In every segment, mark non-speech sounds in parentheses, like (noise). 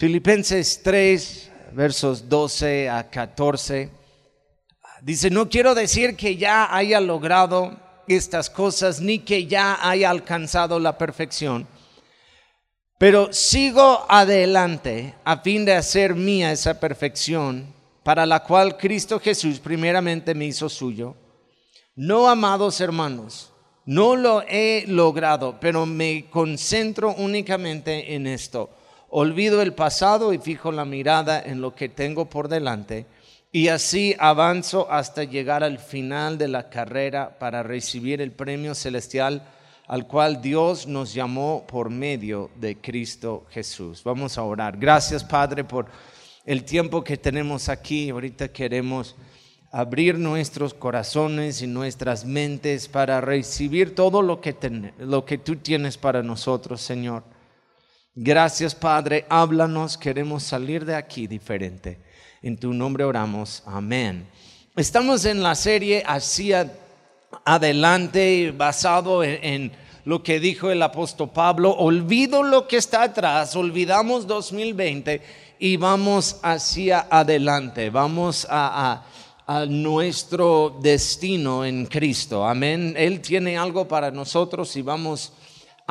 Filipenses 3, versos 12 a 14. Dice, no quiero decir que ya haya logrado estas cosas ni que ya haya alcanzado la perfección, pero sigo adelante a fin de hacer mía esa perfección para la cual Cristo Jesús primeramente me hizo suyo. No, amados hermanos, no lo he logrado, pero me concentro únicamente en esto olvido el pasado y fijo la mirada en lo que tengo por delante y así avanzo hasta llegar al final de la carrera para recibir el premio celestial al cual Dios nos llamó por medio de Cristo Jesús. Vamos a orar. Gracias Padre por el tiempo que tenemos aquí. Ahorita queremos abrir nuestros corazones y nuestras mentes para recibir todo lo que, lo que tú tienes para nosotros, Señor. Gracias Padre, háblanos, queremos salir de aquí diferente. En tu nombre oramos, amén. Estamos en la serie hacia adelante basado en, lo que dijo el apóstol Pablo, olvido lo que está atrás, olvidamos 2020 y vamos hacia adelante, vamos a, a nuestro destino en Cristo. Amén. Él tiene algo para nosotros y vamos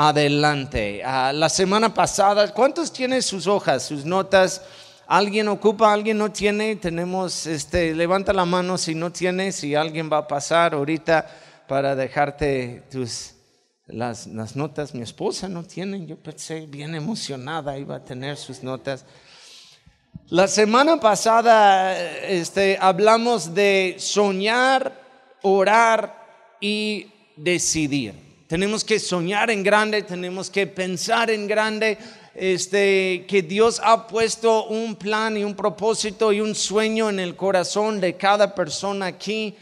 adelante. Ah, la semana pasada, ¿cuántos tienen sus hojas, sus notas? ¿Alguien ocupa, alguien no tiene? Tenemos, este, levanta la mano si no tienes, si alguien va a pasar ahorita para dejarte tus, las, las notas. Mi esposa no tiene, yo pensé bien emocionada, iba a tener sus notas. La semana pasada este, hablamos de soñar, orar y decidir. Tenemos que soñar en grande, tenemos que pensar en grande, este, que Dios ha puesto un plan y un propósito y un sueño en el corazón de cada persona aquí.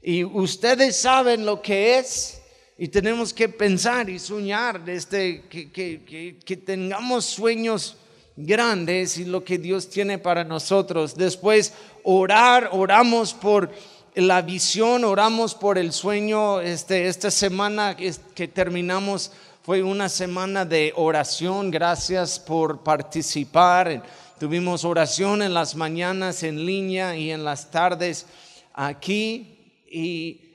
Y ustedes saben lo que es. Y tenemos que pensar y soñar este, que, que, que tengamos sueños grandes y lo que Dios tiene para nosotros. Después orar, oramos por la visión, oramos por el sueño. Este, esta semana que terminamos fue una semana de oración. Gracias por participar. Tuvimos oración en las mañanas en línea y en las tardes aquí. Y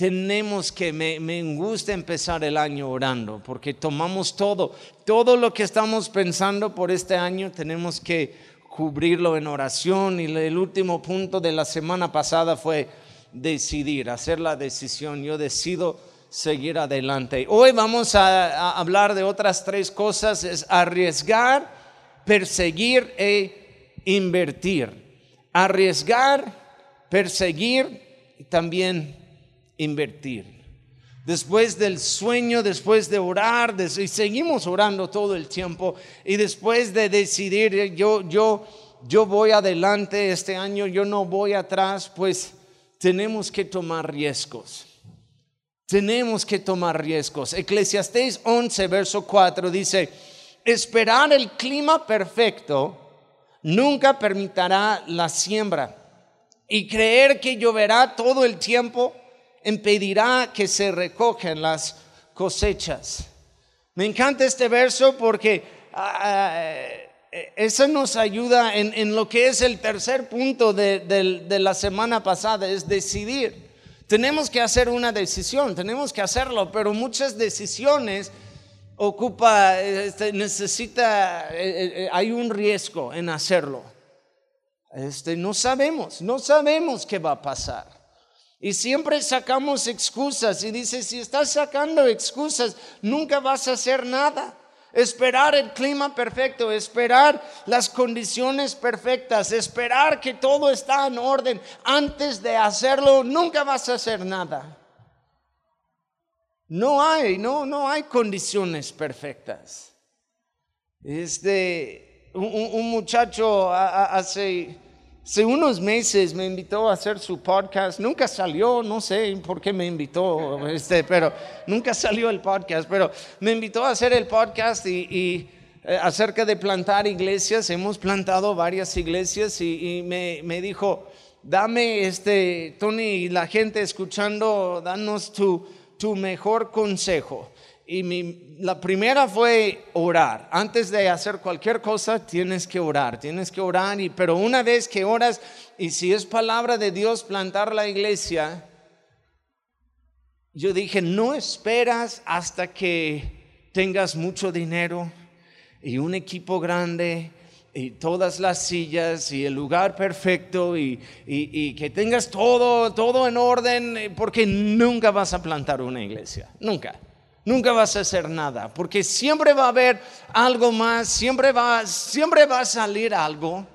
tenemos que, me, me gusta empezar el año orando, porque tomamos todo, todo lo que estamos pensando por este año, tenemos que cubrirlo en oración y el último punto de la semana pasada fue decidir, hacer la decisión. Yo decido seguir adelante. Hoy vamos a, hablar de otras tres cosas, es arriesgar, perseguir e invertir. Arriesgar, perseguir y también invertir después del sueño, después de orar, y seguimos orando todo el tiempo, y después de decidir, yo, yo, yo voy adelante este año, yo no voy atrás, pues tenemos que tomar riesgos. Tenemos que tomar riesgos. Eclesiastés 11, verso 4 dice, esperar el clima perfecto nunca permitirá la siembra y creer que lloverá todo el tiempo impedirá que se recojan las cosechas. Me encanta este verso porque uh, eso nos ayuda en, lo que es el tercer punto de, la semana pasada, es decidir. Tenemos que hacer una decisión, tenemos que hacerlo, pero muchas decisiones ocupa, este, necesita, eh, hay un riesgo en hacerlo. Este, no sabemos, no sabemos qué va a pasar. Y siempre sacamos excusas y dice, si estás sacando excusas, nunca vas a hacer nada. Esperar el clima perfecto, esperar las condiciones perfectas, esperar que todo está en orden antes de hacerlo, nunca vas a hacer nada. No hay, no, no hay condiciones perfectas. Este, un, un muchacho hace Hace unos meses me invitó a hacer su podcast. Nunca salió, no sé por qué me invitó, este, pero nunca salió el podcast. Pero me invitó a hacer el podcast y, eh, acerca de plantar iglesias. Hemos plantado varias iglesias y, me, dijo, dame, este, Tony, y la gente escuchando, danos tu mejor consejo. Y la primera fue orar. Antes de hacer cualquier cosa, tienes que orar, tienes que orar. Y, pero una vez que oras, y si es palabra de Dios plantar la iglesia, yo dije, no esperas hasta que tengas mucho dinero y un equipo grande y todas las sillas y el lugar perfecto y, y, que tengas todo, todo en orden, porque nunca vas a plantar una iglesia, nunca. Nunca vas a hacer nada, porque siempre va a haber algo más, siempre va, siempre va a salir algo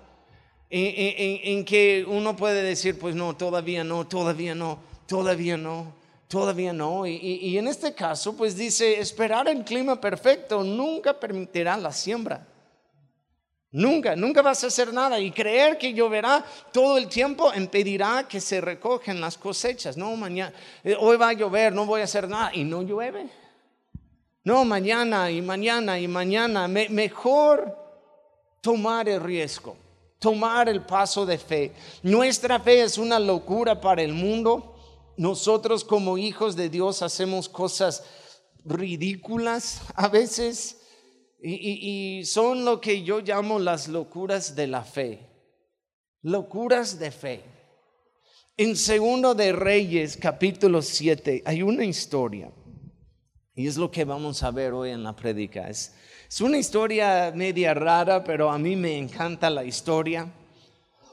en, que uno puede decir, pues no, todavía no, todavía no, todavía no, todavía no. Y, y en este caso, pues dice, esperar el clima perfecto nunca permitirá la siembra. Nunca, nunca vas a hacer nada y creer que lloverá todo el tiempo impedirá que se recogen las cosechas. No, mañana, eh, hoy va a llover, no voy a hacer nada y no llueve. No, mañana y mañana y mañana. mejor tomar el riesgo, tomar el paso de fe. Nuestra fe es una locura para el mundo. Nosotros como hijos de Dios hacemos cosas ridículas a veces y, son lo que yo llamo las locuras de la fe. Locuras de fe. En Segundo de Reyes, capítulo 7, hay una historia y es lo que vamos a ver hoy en la predica. Es, una historia media rara, pero a mí me encanta la historia.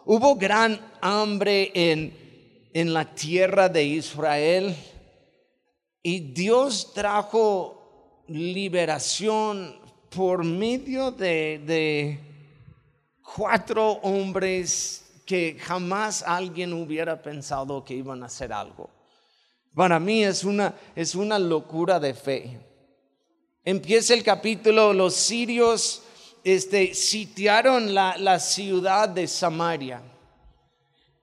Hubo gran hambre en, en la tierra de Israel y Dios trajo liberación por medio de, de cuatro hombres que jamás alguien hubiera pensado que iban a hacer algo. Para mí es una, es una locura de fe. Empieza el capítulo, los sirios este, sitiaron la, la ciudad de Samaria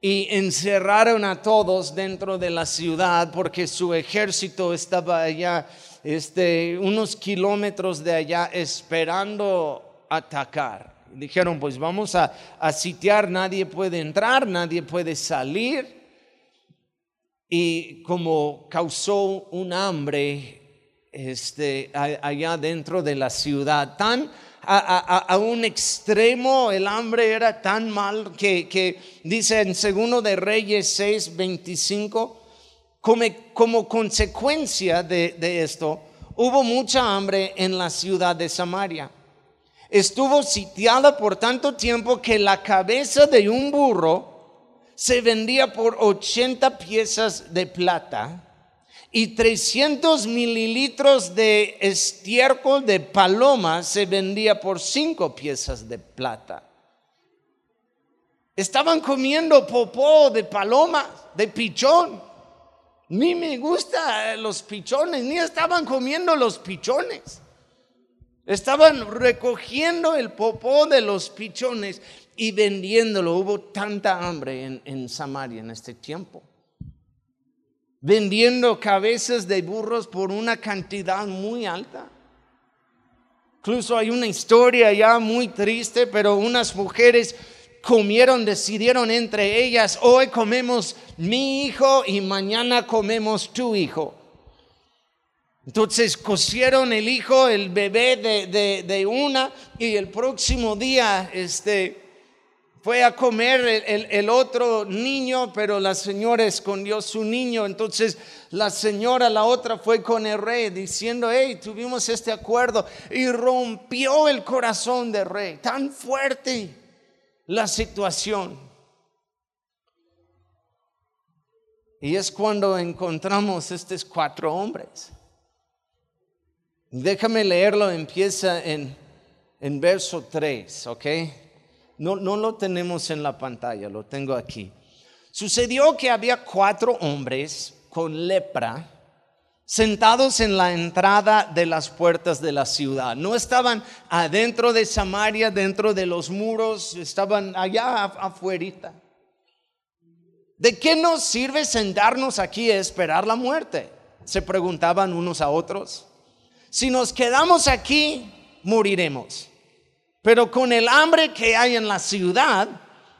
y encerraron a todos dentro de la ciudad porque su ejército estaba allá, este, unos kilómetros de allá, esperando atacar. Dijeron, pues vamos a, a sitiar, nadie puede entrar, nadie puede salir y como causó un hambre este, allá dentro de la ciudad, tan a, un extremo el hambre era tan mal que, dice en segundo de Reyes 6, 25, como, como consecuencia de, de esto, hubo mucha hambre en la ciudad de Samaria. Estuvo sitiada por tanto tiempo que la cabeza de un burro se vendía por 80 piezas de plata y 300 mililitros de estiércol de paloma se vendía por 5 piezas de plata. Estaban comiendo popó de paloma, de pichón. Ni me gustan los pichones, ni estaban comiendo los pichones. Estaban recogiendo el popó de los pichones y vendiéndolo. Hubo tanta hambre en, Samaria en este tiempo. Vendiendo cabezas de burros por una cantidad muy alta. Incluso hay una historia ya muy triste, pero unas mujeres comieron, decidieron entre ellas, hoy comemos mi hijo y mañana comemos tu hijo. Entonces cosieron el hijo, el bebé de, de una y el próximo día, este, fue a comer el, otro niño, pero la señora escondió su niño. Entonces la señora, la otra, fue con el rey diciendo, hey, tuvimos este acuerdo. Y rompió el corazón del rey. Tan fuerte la situación. Y es cuando encontramos estos cuatro hombres. Déjame leerlo, empieza en, en verso 3, ¿ok? No, lo tenemos en la pantalla, lo tengo aquí. Sucedió que había cuatro hombres con lepra sentados en la entrada de las puertas de la ciudad. No estaban adentro de Samaria, dentro de los muros, estaban allá afuera. ¿De qué nos sirve sentarnos aquí a esperar la muerte? Se preguntaban unos a otros. Si nos quedamos aquí, moriremos. Pero con el hambre que hay en la ciudad,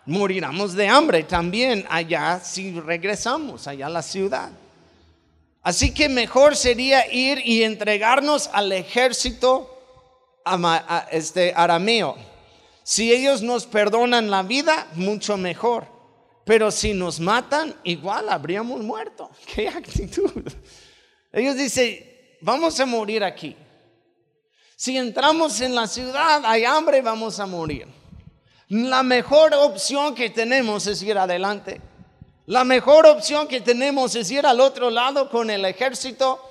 moriremos de hambre también allá si regresamos allá a la ciudad. Así que mejor sería ir y entregarnos al ejército este, arameo. Si ellos nos perdonan la vida, mucho mejor. Pero si nos matan, igual habríamos muerto. (laughs) ¿Qué actitud? Ellos dicen, vamos a morir aquí. Si entramos en la ciudad, hay hambre, vamos a morir. La mejor opción que tenemos es ir adelante. La mejor opción que tenemos es ir al otro lado con el ejército.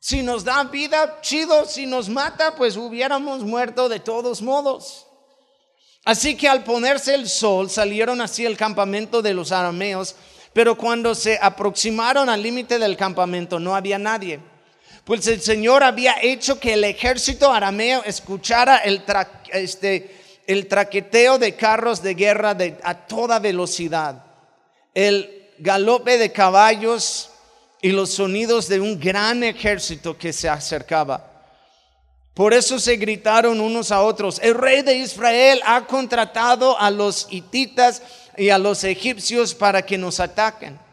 Si nos da vida, chido. Si nos mata, pues hubiéramos muerto de todos modos. Así que al ponerse el sol salieron así el campamento de los arameos, pero cuando se aproximaron al límite del campamento no había nadie. Pues el Señor había hecho que el ejército arameo escuchara el, este, el traqueteo de carros de guerra a toda velocidad, el galope de caballos y los sonidos de un gran ejército que se acercaba. Por eso se gritaron unos a otros, el rey de Israel ha contratado a los hititas y a los egipcios para que nos ataquen.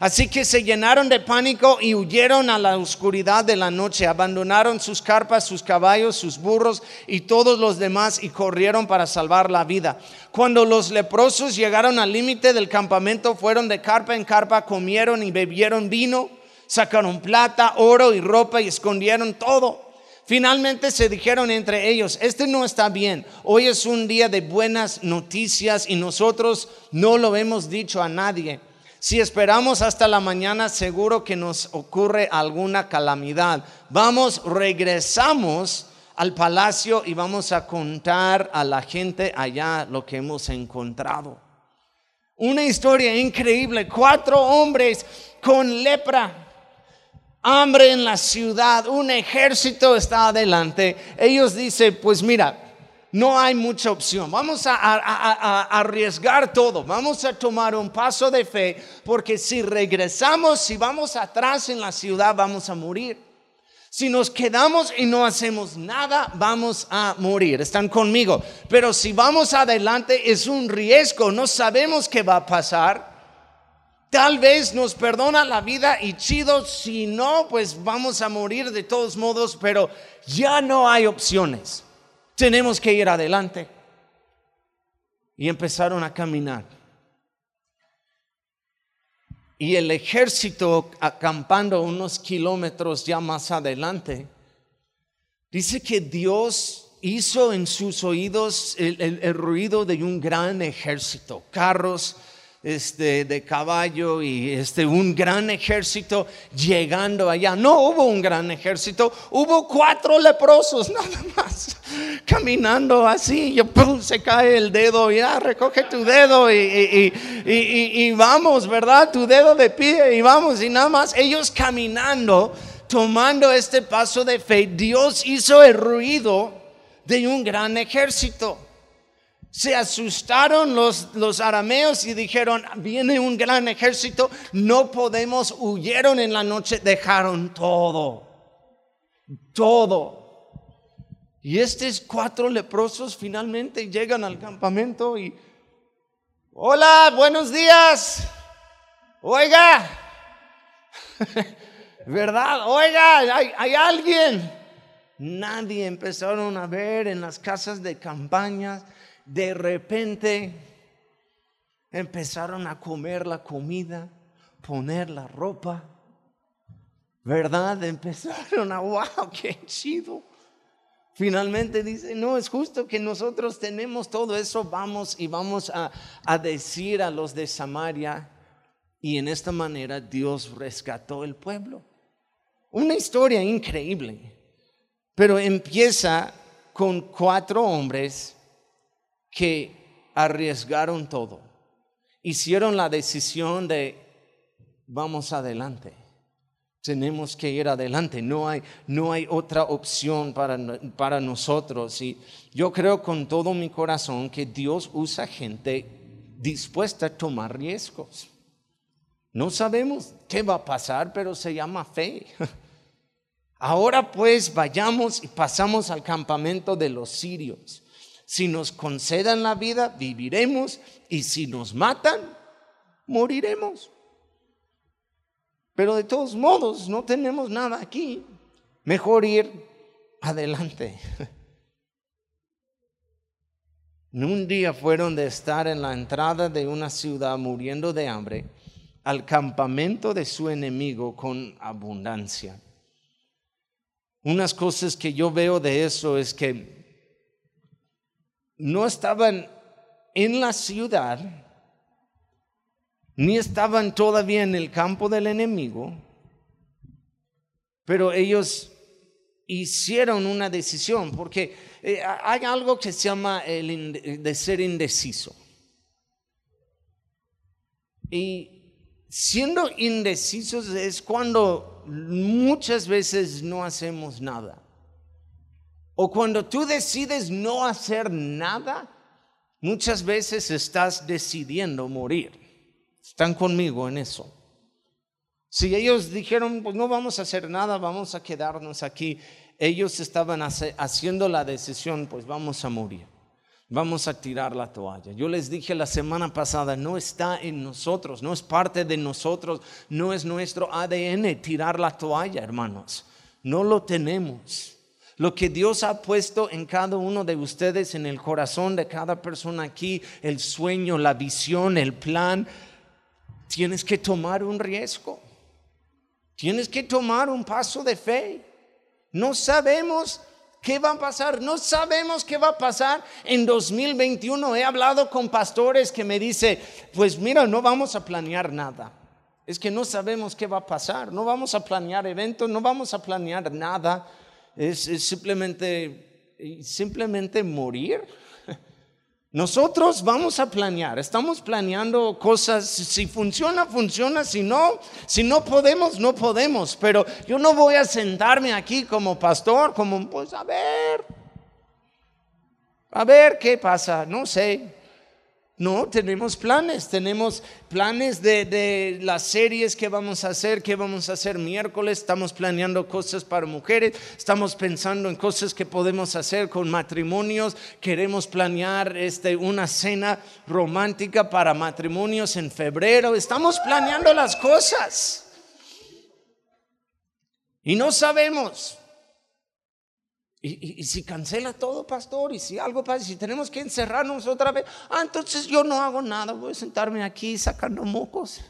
Así que se llenaron de pánico y huyeron a la oscuridad de la noche, abandonaron sus carpas, sus caballos, sus burros y todos los demás y corrieron para salvar la vida. Cuando los leprosos llegaron al límite del campamento, fueron de carpa en carpa, comieron y bebieron vino, sacaron plata, oro y ropa y escondieron todo. Finalmente se dijeron entre ellos, este no está bien, hoy es un día de buenas noticias y nosotros no lo hemos dicho a nadie. Si esperamos hasta la mañana, seguro que nos ocurre alguna calamidad. Vamos, regresamos al palacio y vamos a contar a la gente allá lo que hemos encontrado. Una historia increíble, cuatro hombres con lepra hambre en la ciudad, un ejército está adelante. Ellos dicen, pues mira, no hay mucha opción. Vamos a, arriesgar todo. Vamos a tomar un paso de fe, porque si regresamos, si vamos atrás en la ciudad, vamos a morir. Si nos quedamos y no hacemos nada, vamos a morir. Están conmigo. Pero si vamos adelante, es un riesgo. No sabemos qué va a pasar. Tal vez nos perdona la vida y chido, si no, pues vamos a morir de todos modos, pero ya no hay opciones. Tenemos que ir adelante. Y empezaron a caminar. Y el ejército acampando unos kilómetros ya más adelante, dice que Dios hizo en sus oídos el, ruido de un gran ejército, carros, este, de caballo y este, un gran ejército llegando allá. No hubo un gran ejército, hubo cuatro leprosos (laughs) nada más, caminando así. Yo, se cae el dedo, ya recoge tu dedo y, y, vamos, ¿verdad? Tu dedo de pie y vamos, y nada más ellos caminando, tomando este paso de fe, Dios hizo el ruido de un gran ejército. Se asustaron los, los arameos y dijeron, viene un gran ejército, no podemos, huyeron en la noche, dejaron todo, todo. Y estos cuatro leprosos finalmente llegan al campamento y, hola, buenos días, oiga, (laughs) ¿verdad? Oiga, hay, hay alguien. Nadie empezaron a ver en las casas de campañas de repente empezaron a comer la comida, poner la ropa, ¿verdad? Empezaron a, wow, qué chido. Finalmente dice, no, es justo que nosotros tenemos todo eso, vamos y vamos a, a decir a los de Samaria. Y en esta manera Dios rescató el pueblo. Una historia increíble, pero empieza con cuatro hombres que arriesgaron todo, hicieron la decisión de vamos adelante. Tenemos que ir adelante, no hay, no hay otra opción para, para nosotros. Y yo creo con todo mi corazón que Dios usa gente dispuesta a tomar riesgos. No sabemos qué va a pasar, pero se llama fe. (laughs) Ahora pues vayamos y pasamos al campamento de los sirios. Si nos concedan la vida, viviremos y si nos matan, moriremos. Pero de todos modos, no tenemos nada aquí. Mejor ir adelante. Un día fueron de estar en la entrada de una ciudad muriendo de hambre al campamento de su enemigo con abundancia. Unas cosas que yo veo de eso es que no estaban en la ciudad, ni estaban todavía en el campo del enemigo, pero ellos hicieron una decisión, porque eh, hay algo que se llama el de ser indeciso. Y siendo indecisos es cuando muchas veces no hacemos nada. O cuando tú decides no hacer nada, muchas veces estás decidiendo morir. Están conmigo en eso. Si ellos dijeron, pues no vamos a hacer nada, vamos a quedarnos aquí, ellos estaban haciendo la decisión, pues vamos a morir, vamos a tirar la toalla. Yo les dije la semana pasada, no está en nosotros, no es parte de nosotros, no es nuestro ADN tirar la toalla, hermanos, no lo tenemos. Lo que Dios ha puesto en cada uno de ustedes, en el corazón de cada persona aquí, el sueño, la visión, el plan, tienes que tomar un riesgo. Tienes que tomar un paso de fe. No sabemos qué va a pasar. No sabemos qué va a pasar en 2021. He hablado con pastores que me dicen, pues mira, no vamos a planear nada. Es que no sabemos qué va a pasar. No vamos a planear eventos, no vamos a planear nada. Es, simplemente, simplemente morir. Nosotros vamos a planear, estamos planeando cosas, si funciona, funciona, si no, si no podemos, no podemos, pero yo no voy a sentarme aquí como pastor, como, pues a ver, a ver qué pasa, no sé, no, tenemos planes, tenemos planes de, las series que vamos a hacer, que vamos a hacer miércoles, estamos planeando cosas para mujeres, estamos pensando en cosas que podemos hacer con matrimonios, queremos planear este, una cena romántica para matrimonios en febrero, estamos planeando las cosas. Y no sabemos y, si cancela todo, pastor, y si algo pasa, si tenemos que encerrarnos otra vez, ah, entonces yo no hago nada, voy a sentarme aquí sacando mocos.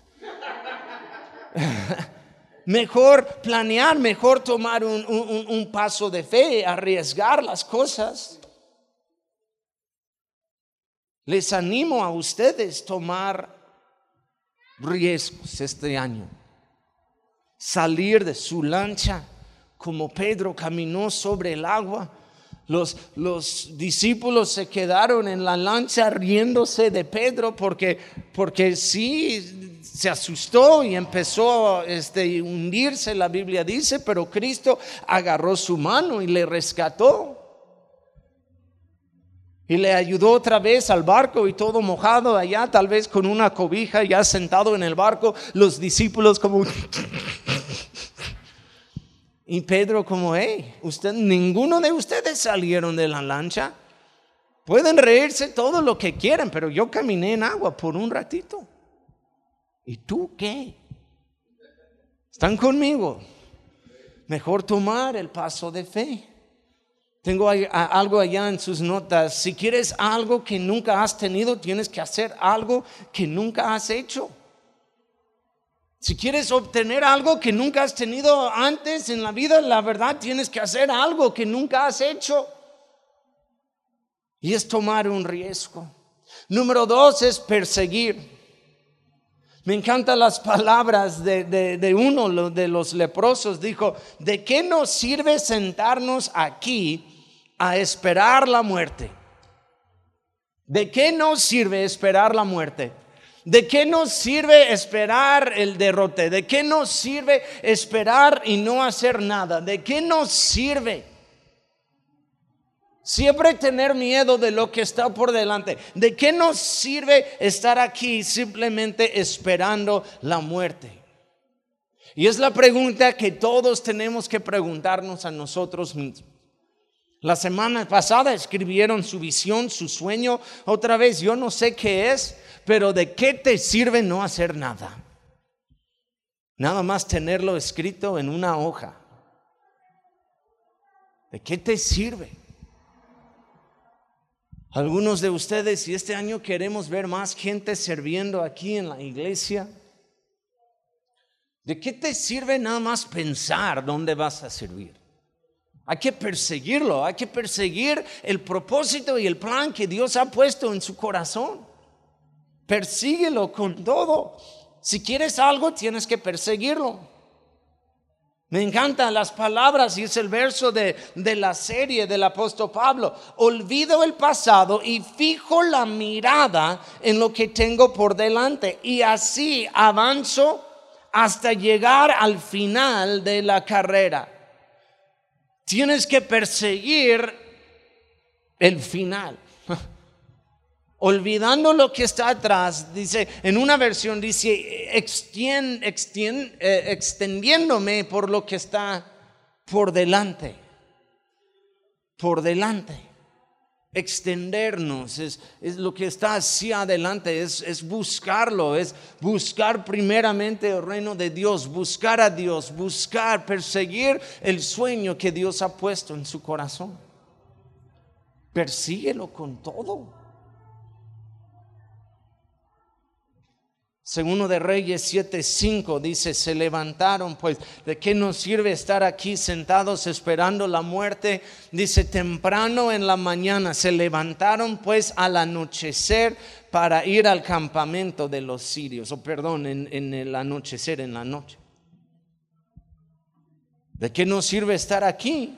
(laughs) mejor planear, mejor tomar un, un paso de fe, arriesgar las cosas. Les animo a ustedes tomar riesgos este año, salir de su lancha como Pedro caminó sobre el agua. Los, los, discípulos se quedaron en la lancha riéndose de Pedro porque, porque sí se asustó y empezó a este, hundirse, la Biblia dice, pero Cristo agarró su mano y le rescató. Y le ayudó otra vez al barco y todo mojado allá, tal vez con una cobija ya sentado en el barco, los discípulos como... Y Pedro como, hey, usted, ninguno de ustedes salieron de la lancha. Pueden reírse todo lo que quieran, pero yo caminé en agua por un ratito. ¿Y tú qué? ¿Están conmigo? Mejor tomar el paso de fe. Tengo algo allá en sus notas. Si quieres algo que nunca has tenido, tienes que hacer algo que nunca has hecho. Si quieres obtener algo que nunca has tenido antes en la vida, la verdad tienes que hacer algo que nunca has hecho. Y es tomar un riesgo. Número dos es perseguir. Me encantan las palabras de, de, uno de los leprosos. Dijo, ¿de qué nos sirve sentarnos aquí a esperar la muerte? ¿De qué nos sirve esperar la muerte? ¿De qué nos sirve esperar el derrote? ¿De qué nos sirve esperar y no hacer nada? ¿De qué nos sirve? Siempre tener miedo de lo que está por delante. ¿De qué nos sirve estar aquí simplemente esperando la muerte? Y es la pregunta que todos tenemos que preguntarnos a nosotros mismos. La semana pasada escribieron su visión, su sueño. Otra vez, yo no sé qué es, pero ¿de qué te sirve no hacer nada? Nada más tenerlo escrito en una hoja. ¿De qué te sirve? Algunos de ustedes, si este año queremos ver más gente sirviendo aquí en la iglesia, ¿de qué te sirve nada más pensar dónde vas a servir? Hay que perseguirlo, hay que perseguir el propósito y el plan que Dios ha puesto en su corazón. Persíguelo con todo. Si quieres algo, tienes que perseguirlo. Me encantan las palabras y es el verso de, de, la serie del apóstol Pablo. Olvido el pasado y fijo la mirada en lo que tengo por delante y así avanzo hasta llegar al final de la carrera. Tienes que perseguir el final. Olvidando lo que está atrás, dice, en una versión dice, eh, extendiéndome por lo que está por delante. Por delante. Extendernos es, es lo que está hacia adelante, es, es buscarlo, es buscar primeramente el reino de Dios, buscar a Dios, buscar, perseguir el sueño que Dios ha puesto en su corazón. Persíguelo con todo. Segundo de Reyes 7:5 dice, se levantaron, pues, ¿de qué nos sirve estar aquí sentados esperando la muerte? Dice, temprano en la mañana se levantaron, pues, al anochecer para ir al campamento de los sirios, o perdón, en, el anochecer, en la noche. ¿De qué nos sirve estar aquí?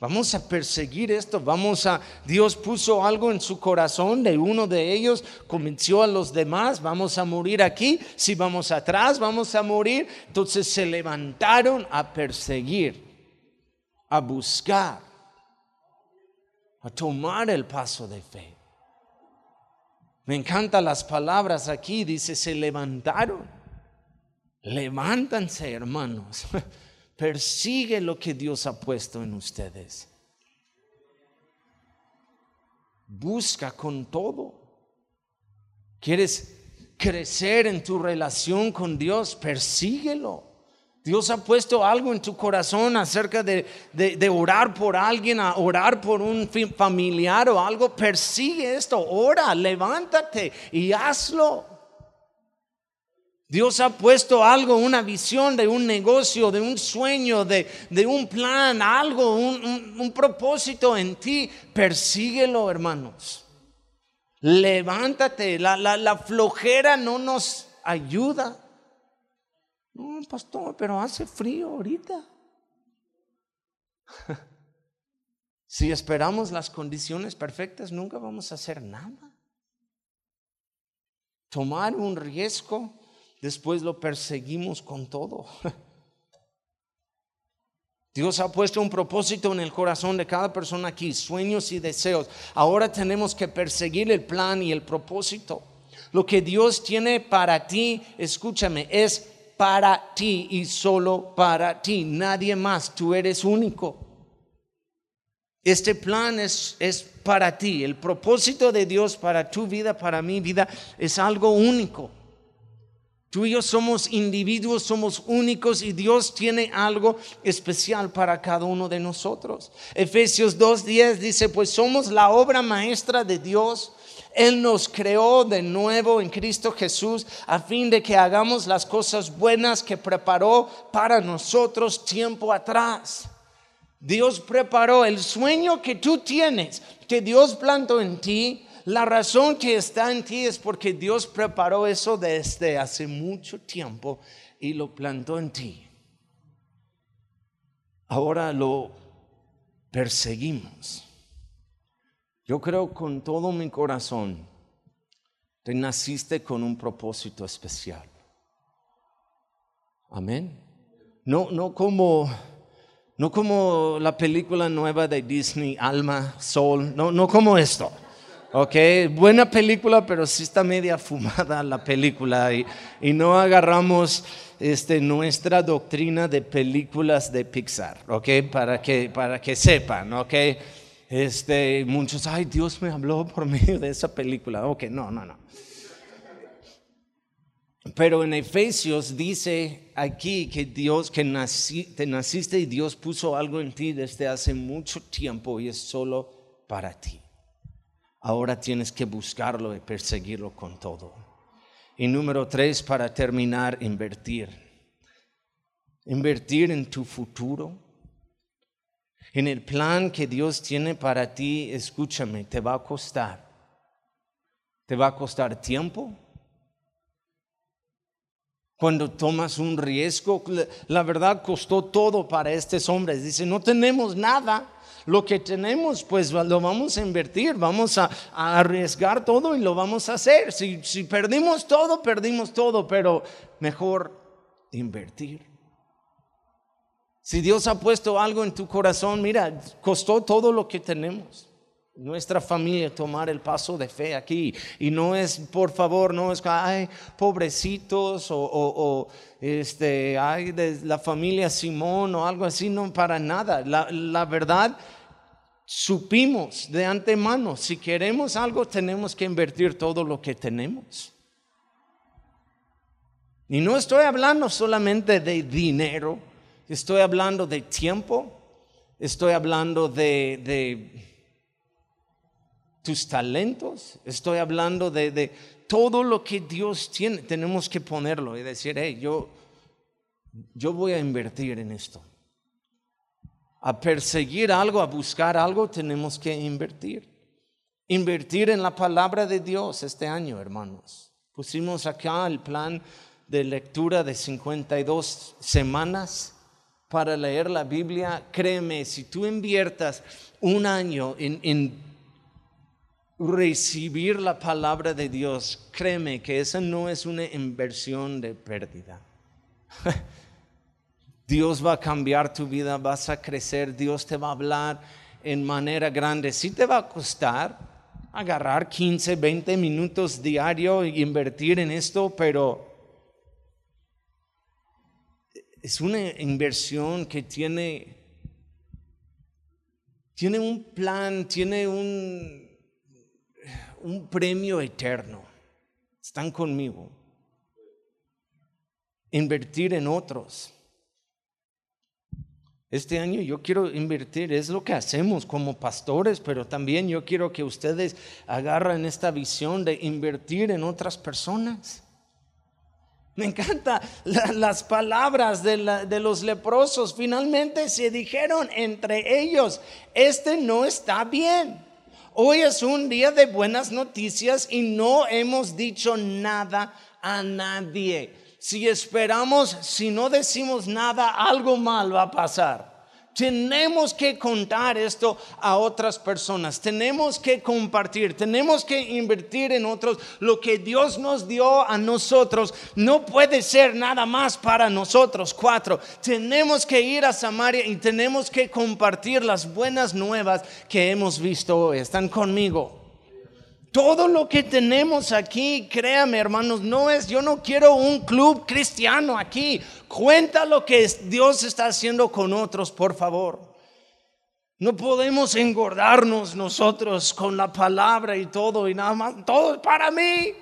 Vamos a perseguir esto, vamos a, Dios puso algo en su corazón de uno de ellos, convenció a los demás, vamos a morir aquí, si vamos atrás, vamos a morir. Entonces se levantaron a perseguir, a buscar, a tomar el paso de fe. Me encantan las palabras aquí, dice, se levantaron. Levántanse, hermanos. (laughs) Persigue lo que Dios ha puesto en ustedes. Busca con todo. ¿Quieres crecer en tu relación con Dios? Persíguelo. Dios ha puesto algo en tu corazón acerca de, de, orar por alguien, a orar por un familiar o algo. Persigue esto, ora, levántate y hazlo. Dios ha puesto algo, una visión de un negocio, de un sueño, de, un plan, algo, un, propósito en ti. Persíguelo, hermanos. Levántate. La, la flojera no nos ayuda. No, pastor, pero hace frío ahorita. (laughs) si esperamos las condiciones perfectas, nunca vamos a hacer nada. Tomar un riesgo después lo perseguimos con todo. (laughs) Dios ha puesto un propósito en el corazón de cada persona aquí, sueños y deseos. Ahora tenemos que perseguir el plan y el propósito. Lo que Dios tiene para ti, escúchame, es para ti y solo para ti, nadie más, tú eres único. Este plan es, es para ti, el propósito de Dios para tu vida, para mi vida, es algo único. Tú y yo somos individuos, somos únicos y Dios tiene algo especial para cada uno de nosotros. Efesios 2.10 dice, pues somos la obra maestra de Dios. Él nos creó de nuevo en Cristo Jesús a fin de que hagamos las cosas buenas que preparó para nosotros tiempo atrás. Dios preparó el sueño que tú tienes, que Dios plantó en ti la razón que está en ti es porque Dios preparó eso desde hace mucho tiempo y lo plantó en ti. Ahora lo perseguimos. Yo creo con todo mi corazón, te naciste con un propósito especial. Amén. No, no como, no como la película nueva de Disney, Alma, Sol, no, no como esto. Ok, buena película, pero sí está media fumada la película y, y no agarramos este, nuestra doctrina de películas de Pixar, ok, para que, para que sepan, ok. Este, muchos, ay, Dios me habló por medio de esa película. Ok, no, no, no. Pero en Efesios dice aquí que Dios, que te naciste y Dios puso algo en ti desde hace mucho tiempo y es solo para ti. Ahora tienes que buscarlo y perseguirlo con todo. Y número tres, para terminar, invertir. Invertir en tu futuro. En el plan que Dios tiene para ti, escúchame, te va a costar. Te va a costar tiempo, cuando tomas un riesgo, la verdad costó todo para estos hombres. Dice, no tenemos nada, lo que tenemos pues lo vamos a invertir, vamos a, arriesgar todo y lo vamos a hacer. Si, si perdimos todo, perdimos todo, pero mejor invertir. Si Dios ha puesto algo en tu corazón, mira, costó todo lo que tenemos nuestra familia tomar el paso de fe aquí. Y no es, por favor, no es, ay, pobrecitos o, este, ay, de la familia Simón o algo así, no, para nada. La, la verdad, supimos de antemano, si queremos algo, tenemos que invertir todo lo que tenemos. Y no estoy hablando solamente de dinero, estoy hablando de tiempo, estoy hablando de tus talentos, estoy hablando de, todo lo que Dios tiene, tenemos que ponerlo y decir, hey, yo, yo voy a invertir en esto. A perseguir algo, a buscar algo, tenemos que invertir. Invertir en la palabra de Dios este año, hermanos. Pusimos acá el plan de lectura de 52 semanas para leer la Biblia. Créeme, si tú inviertas un año en recibir la palabra de Dios, créeme que esa no es una inversión de pérdida. (laughs) Dios va a cambiar tu vida, vas a crecer, Dios te va a hablar en manera grande. Sí te va a costar agarrar 15, 20 minutos diario e invertir en esto, pero es una inversión que tiene, tiene un plan, tiene un, un premio eterno. Están conmigo. Invertir en otros. Este año yo quiero invertir, es lo que hacemos como pastores, pero también yo quiero que ustedes agarren esta visión de invertir en otras personas. Me encanta las palabras de, de, los leprosos. Finalmente se dijeron entre ellos, este no está bien. Hoy es un día de buenas noticias y no hemos dicho nada a nadie. Si esperamos, si no decimos nada, algo mal va a pasar. Tenemos que contar esto a otras personas, tenemos que compartir, tenemos que invertir en otros. Lo que Dios nos dio a nosotros no puede ser nada más para nosotros. Cuatro, tenemos que ir a Samaria y tenemos que compartir las buenas nuevas que hemos visto hoy. ¿Están conmigo? Todo lo que tenemos aquí, créame hermanos, no es, yo no quiero un club cristiano aquí. Cuenta lo que Dios está haciendo con otros, por favor. No podemos engordarnos nosotros con la palabra y todo y nada más. Todo es para mí.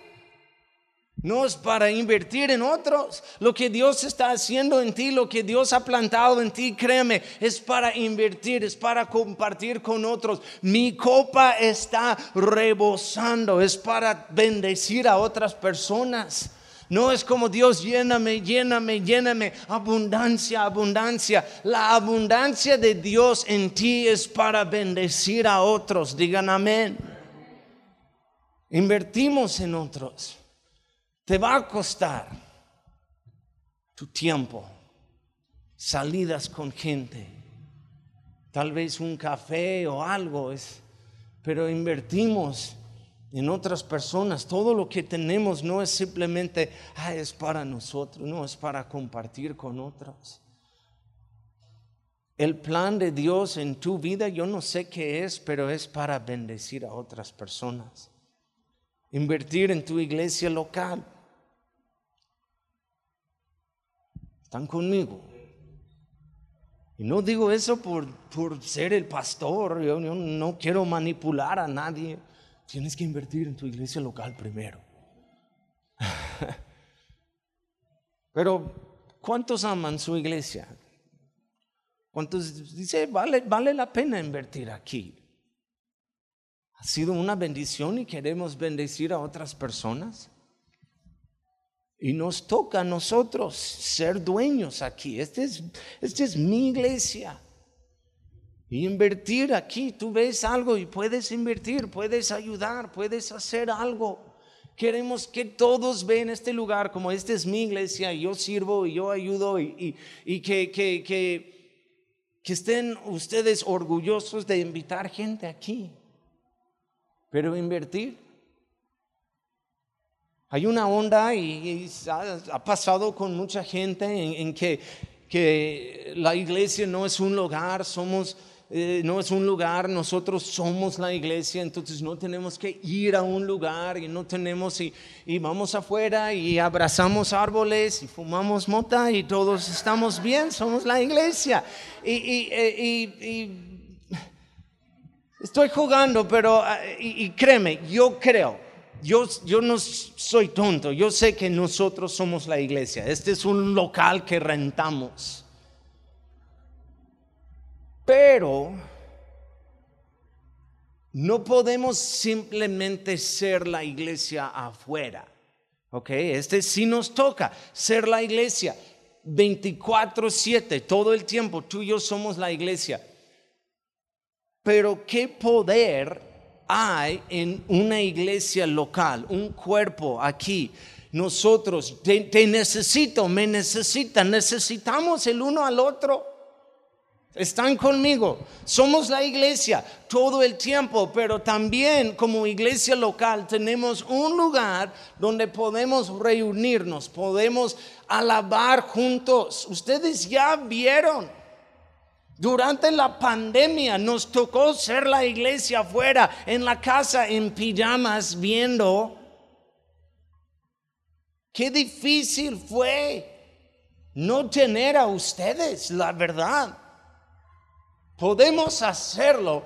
No es para invertir en otros. Lo que Dios está haciendo en ti, lo que Dios ha plantado en ti, créeme, es para invertir, es para compartir con otros. Mi copa está rebosando, es para bendecir a otras personas. No es como Dios, lléname, lléname, lléname. Abundancia, abundancia. La abundancia de Dios en ti es para bendecir a otros. Digan amén. Invertimos en otros. Te va a costar tu tiempo, salidas con gente, tal vez un café o algo, pero invertimos en otras personas. Todo lo que tenemos no es simplemente, ah, es para nosotros, no, es para compartir con otros. El plan de Dios en tu vida, yo no sé qué es, pero es para bendecir a otras personas. Invertir en tu iglesia local. ¿Están conmigo? Y no digo eso por, por ser el pastor, yo, no quiero manipular a nadie. Tienes que invertir en tu iglesia local primero. (laughs) Pero, ¿cuántos aman su iglesia? ¿Cuántos dice, vale, vale la pena invertir aquí? ¿Ha sido una bendición y queremos bendecir a otras personas? Y nos toca a nosotros ser dueños aquí. Esta es, este es mi iglesia. Y invertir aquí, tú ves algo y puedes invertir, puedes ayudar, puedes hacer algo. Queremos que todos vean este lugar como esta es mi iglesia y yo sirvo y yo ayudo y, que, que, que estén ustedes orgullosos de invitar gente aquí. Pero invertir hay una onda y, ha, pasado con mucha gente en, que, que, la iglesia no es un lugar, somos, eh, no es un lugar, nosotros somos la iglesia, entonces no tenemos que ir a un lugar y no tenemos y, y vamos afuera y abrazamos árboles y fumamos mota y todos estamos bien, somos la iglesia. y, y estoy jugando, pero y, créeme, yo creo yo, no soy tonto, yo sé que nosotros somos la iglesia. Este es un local que rentamos. Pero no podemos simplemente ser la iglesia afuera. ¿Ok? Este sí nos toca ser la iglesia 24/7, todo el tiempo. Tú y yo somos la iglesia. Pero qué poder hay en una iglesia local, un cuerpo aquí. Nosotros, te, necesito, me necesitan, necesitamos el uno al otro. Están conmigo. Somos la iglesia todo el tiempo, pero también como iglesia local tenemos un lugar donde podemos reunirnos, podemos alabar juntos. Ustedes ya vieron durante la pandemia nos tocó ser la iglesia afuera, en la casa, en pijamas, viendo. Qué difícil fue no tener a ustedes, la verdad. Podemos hacerlo,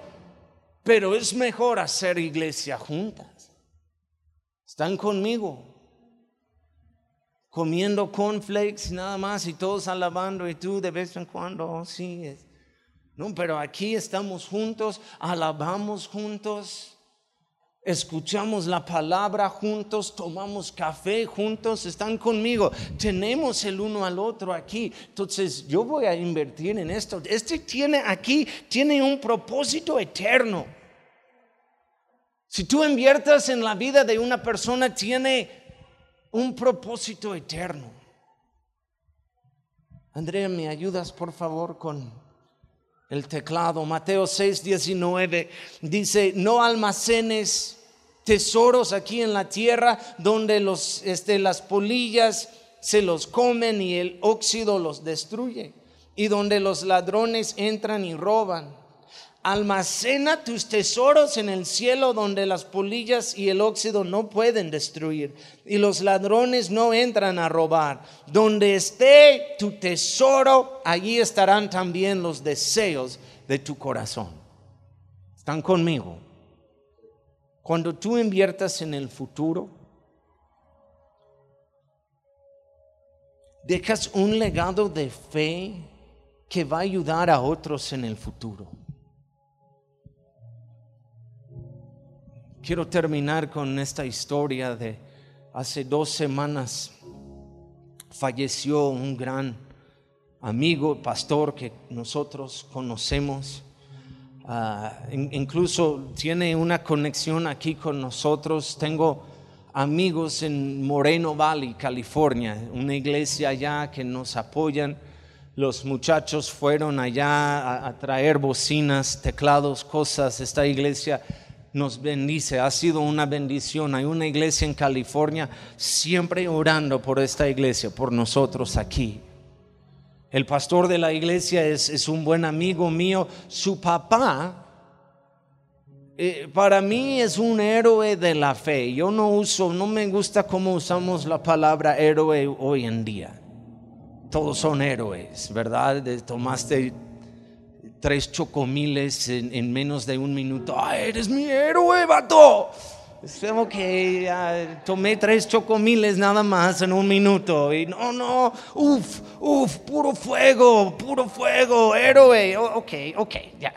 pero es mejor hacer iglesia juntas. ¿Están conmigo? Comiendo cornflakes nada más y todos alabando y tú de vez en cuando, oh, sí, es no, pero aquí estamos juntos, alabamos juntos, escuchamos la palabra juntos, tomamos café juntos, están conmigo, tenemos el uno al otro aquí. Entonces yo voy a invertir en esto. Este tiene aquí, tiene un propósito eterno. Si tú inviertas en la vida de una persona, tiene un propósito eterno. Andrea, ¿me ayudas por favor con el teclado. Mateo 6, 19 dice, no almacenes tesoros aquí en la tierra donde los, este, las polillas se los comen y el óxido los destruye y donde los ladrones entran y roban Almacena tus tesoros en el cielo donde las polillas y el óxido no pueden destruir y los ladrones no entran a robar. Donde esté tu tesoro, allí estarán también los deseos de tu corazón. ¿Están conmigo? Cuando tú inviertas en el futuro, dejas un legado de fe que va a ayudar a otros en el futuro. Quiero terminar con esta historia de hace dos semanas falleció un gran amigo, pastor que nosotros conocemos. Ah, incluso tiene una conexión aquí con nosotros. Tengo amigos en Moreno Valley, California, una iglesia allá que nos apoyan. Los muchachos fueron allá a, a traer bocinas, teclados, cosas. Esta iglesia nos bendice, ha sido una bendición. Hay una iglesia en California siempre orando por esta iglesia, por nosotros aquí. El pastor de la iglesia es, un buen amigo mío. Su papá, eh, para mí es un héroe de la fe. Yo no uso, no me gusta cómo usamos la palabra héroe hoy en día. Todos son héroes, ¿verdad? Tomaste tres chocomiles en, menos de un minuto. ¡Ay, eres mi héroe, vato! Tengo que tomé tres chocomiles nada más en un minuto. Y no, no, uff, uff, puro fuego, puro fuego, héroe. ok, ok, ya.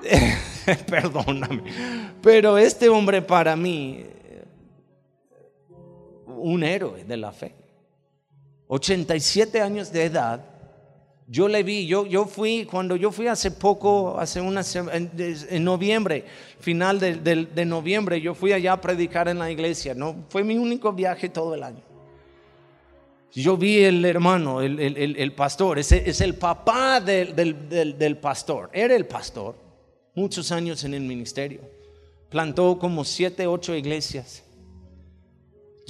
(laughs) Perdóname. Pero este hombre para mí, un héroe de la fe. 87 años de edad yo le vi, yo, yo fui, cuando yo fui hace poco, hace una en, en noviembre, final de, noviembre, yo fui allá a predicar en la iglesia, ¿no? Fue mi único viaje todo el año. Yo vi el hermano, el, el, el pastor, es, es, el papá del, del, del pastor, era el pastor, muchos años en el ministerio, plantó como siete, ocho iglesias.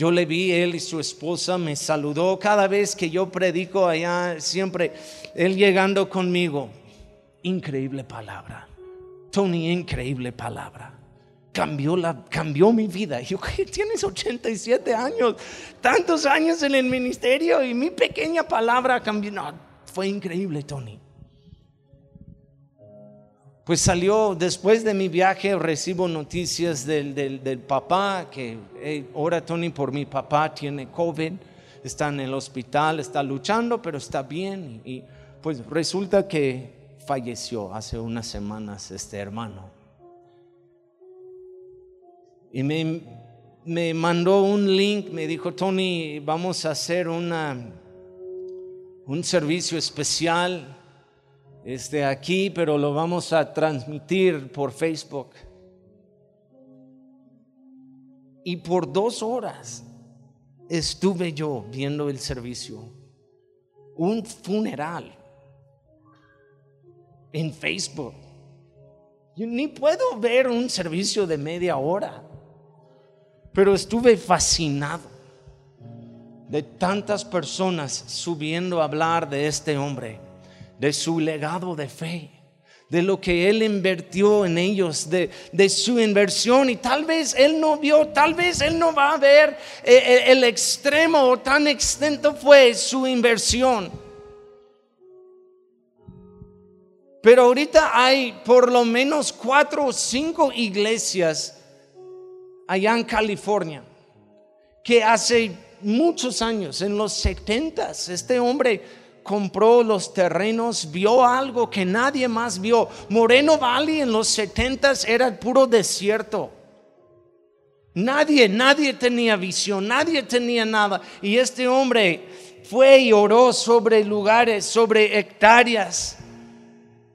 Yo le vi, él y su esposa me saludó cada vez que yo predico allá, siempre él llegando conmigo. Increíble palabra. Tony, increíble palabra. Cambió, la, cambió mi vida. (laughs) Yo. Tienes 87 años, tantos años en el ministerio y mi pequeña palabra cambió. No, fue increíble, Tony. Pues salió después de mi viaje, recibo noticias del, del, papá, que ora Tony por mi papá, tiene COVID, está en el hospital, está luchando, pero está bien. Y, pues resulta que falleció hace unas semanas este hermano. Y me, me mandó un link, me dijo, Tony, vamos a hacer una, un servicio especial este, aquí, pero lo vamos a transmitir por Facebook. Y por dos horas estuve yo viendo el servicio. Un funeral en Facebook. Yo ni puedo ver un servicio de media hora, pero estuve fascinado de tantas personas subiendo a hablar de este hombre de su legado de fe, de lo que Él invirtió en ellos, de, su inversión. Y tal vez Él no vio, tal vez Él no va a ver eh, eh, el, extremo tan extenso fue su inversión. Pero ahorita hay por lo menos cuatro o cinco iglesias allá en California que hace muchos años, en los setentas, este hombre compró los terrenos, vio algo que nadie más vio. Moreno Valley en los setentas era puro desierto. Nadie, nadie tenía visión, nadie tenía nada. Y este hombre fue y oró sobre lugares, sobre hectáreas.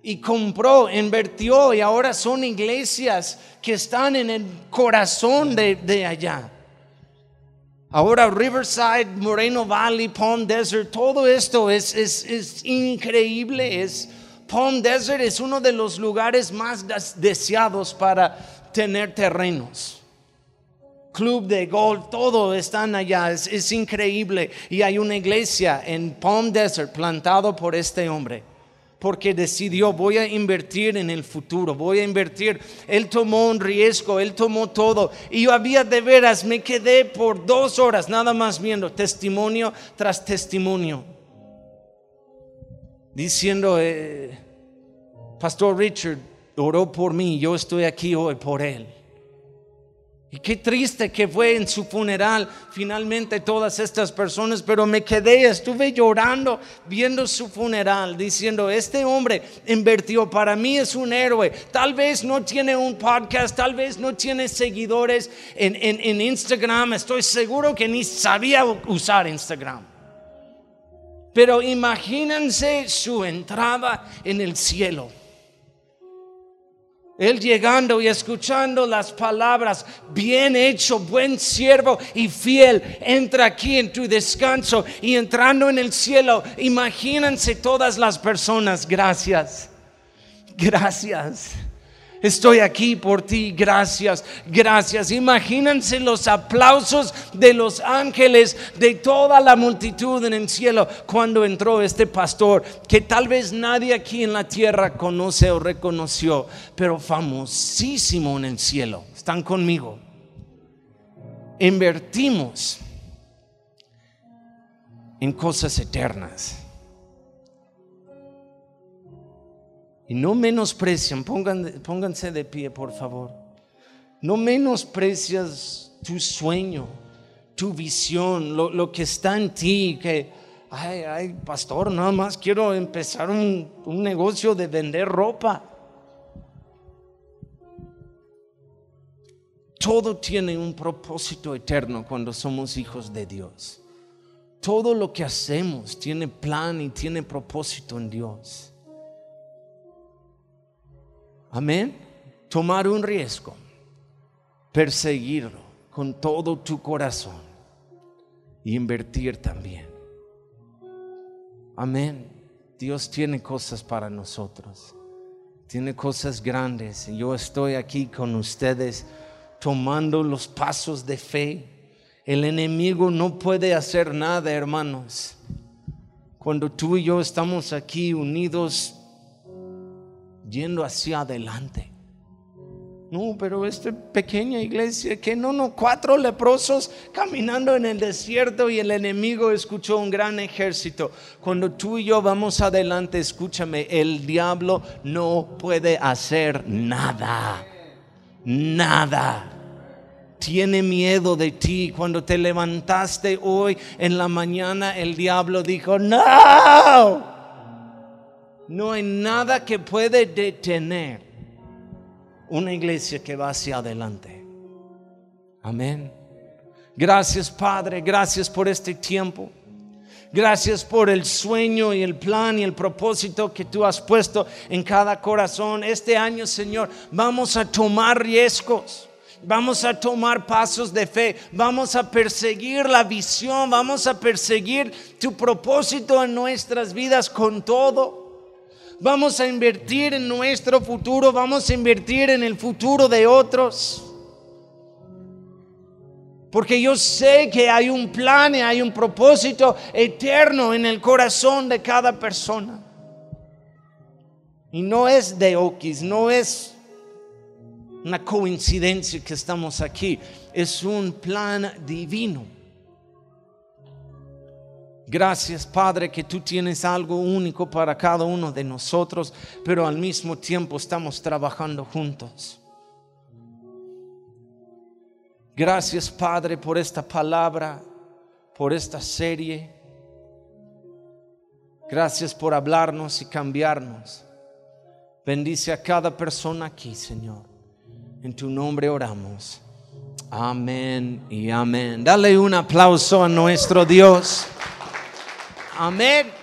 Y compró, invirtió y ahora son iglesias que están en el corazón de, de allá. Ahora Riverside, Moreno Valley, Palm Desert, todo esto es, es, es increíble. Es, Palm Desert es uno de los lugares más deseados para tener terrenos. Club de golf, todo están allá, es, increíble. Y hay una iglesia en Palm Desert plantado por este hombre porque decidió, voy a invertir en el futuro, voy a invertir. Él tomó un riesgo, él tomó todo. Y yo había de veras, me quedé por dos horas nada más viendo testimonio tras testimonio. Diciendo, eh, Pastor Richard oró por mí, yo estoy aquí hoy por él. Y qué triste que fue en su funeral finalmente todas estas personas, pero me quedé, estuve llorando viendo su funeral, diciendo, este hombre invirtió, para mí es un héroe, tal vez no tiene un podcast, tal vez no tiene seguidores en, en Instagram, estoy seguro que ni sabía usar Instagram. Pero imagínense su entrada en el cielo él llegando y escuchando las palabras, bien hecho, buen siervo y fiel, entra aquí en tu descanso y entrando en el cielo, imagínense todas las personas, gracias, gracias. Estoy aquí por ti, gracias, gracias. Imagínense los aplausos de los ángeles, de toda la multitud en el cielo cuando entró este pastor, que tal vez nadie aquí en la tierra conoce o reconoció, pero famosísimo en el cielo. Están conmigo. Invertimos en cosas eternas. Y no menosprecian, pónganse de pie, por favor. No menosprecias tu sueño, tu visión, lo, que está en ti, que, ay, ay, pastor, nada más quiero empezar un, un negocio de vender ropa. Todo tiene un propósito eterno cuando somos hijos de Dios. Todo lo que hacemos tiene plan y tiene propósito en Dios. Amén. Tomar un riesgo, perseguirlo con todo tu corazón y invertir también. Amén. Dios tiene cosas para nosotros. Tiene cosas grandes. Y yo estoy aquí con ustedes tomando los pasos de fe el enemigo no puede hacer nada, hermanos. Cuando tú y yo estamos aquí unidos, yendo hacia adelante. No, pero esta pequeña iglesia, que no, no, cuatro leprosos caminando en el desierto y el enemigo escuchó un gran ejército. Cuando tú y yo vamos adelante, escúchame, el diablo no puede hacer nada. Nada tiene miedo de ti. Cuando te levantaste hoy en la mañana, el diablo dijo, no, no hay nada que puede detener una iglesia que va hacia adelante. Amén. Gracias Padre, gracias por este tiempo. Gracias por el sueño y el plan y el propósito que tú has puesto en cada corazón. Este año, Señor, vamos a tomar riesgos. Vamos a tomar pasos de fe, vamos a perseguir la visión, vamos a perseguir tu propósito en nuestras vidas con todo. Vamos a invertir en nuestro futuro, vamos a invertir en el futuro de otros. Porque yo sé que hay un plan y hay un propósito eterno en el corazón de cada persona. Y no es de Oquis, no es una coincidencia que estamos aquí, es un plan divino. Gracias Padre que tú tienes algo único para cada uno de nosotros, pero al mismo tiempo estamos trabajando juntos. Gracias Padre por esta palabra, por esta serie. Gracias por hablarnos y cambiarnos. Bendice a cada persona aquí, Señor. En tu nombre oramos. Amén y amén. Dale un aplauso a nuestro Dios. Amén.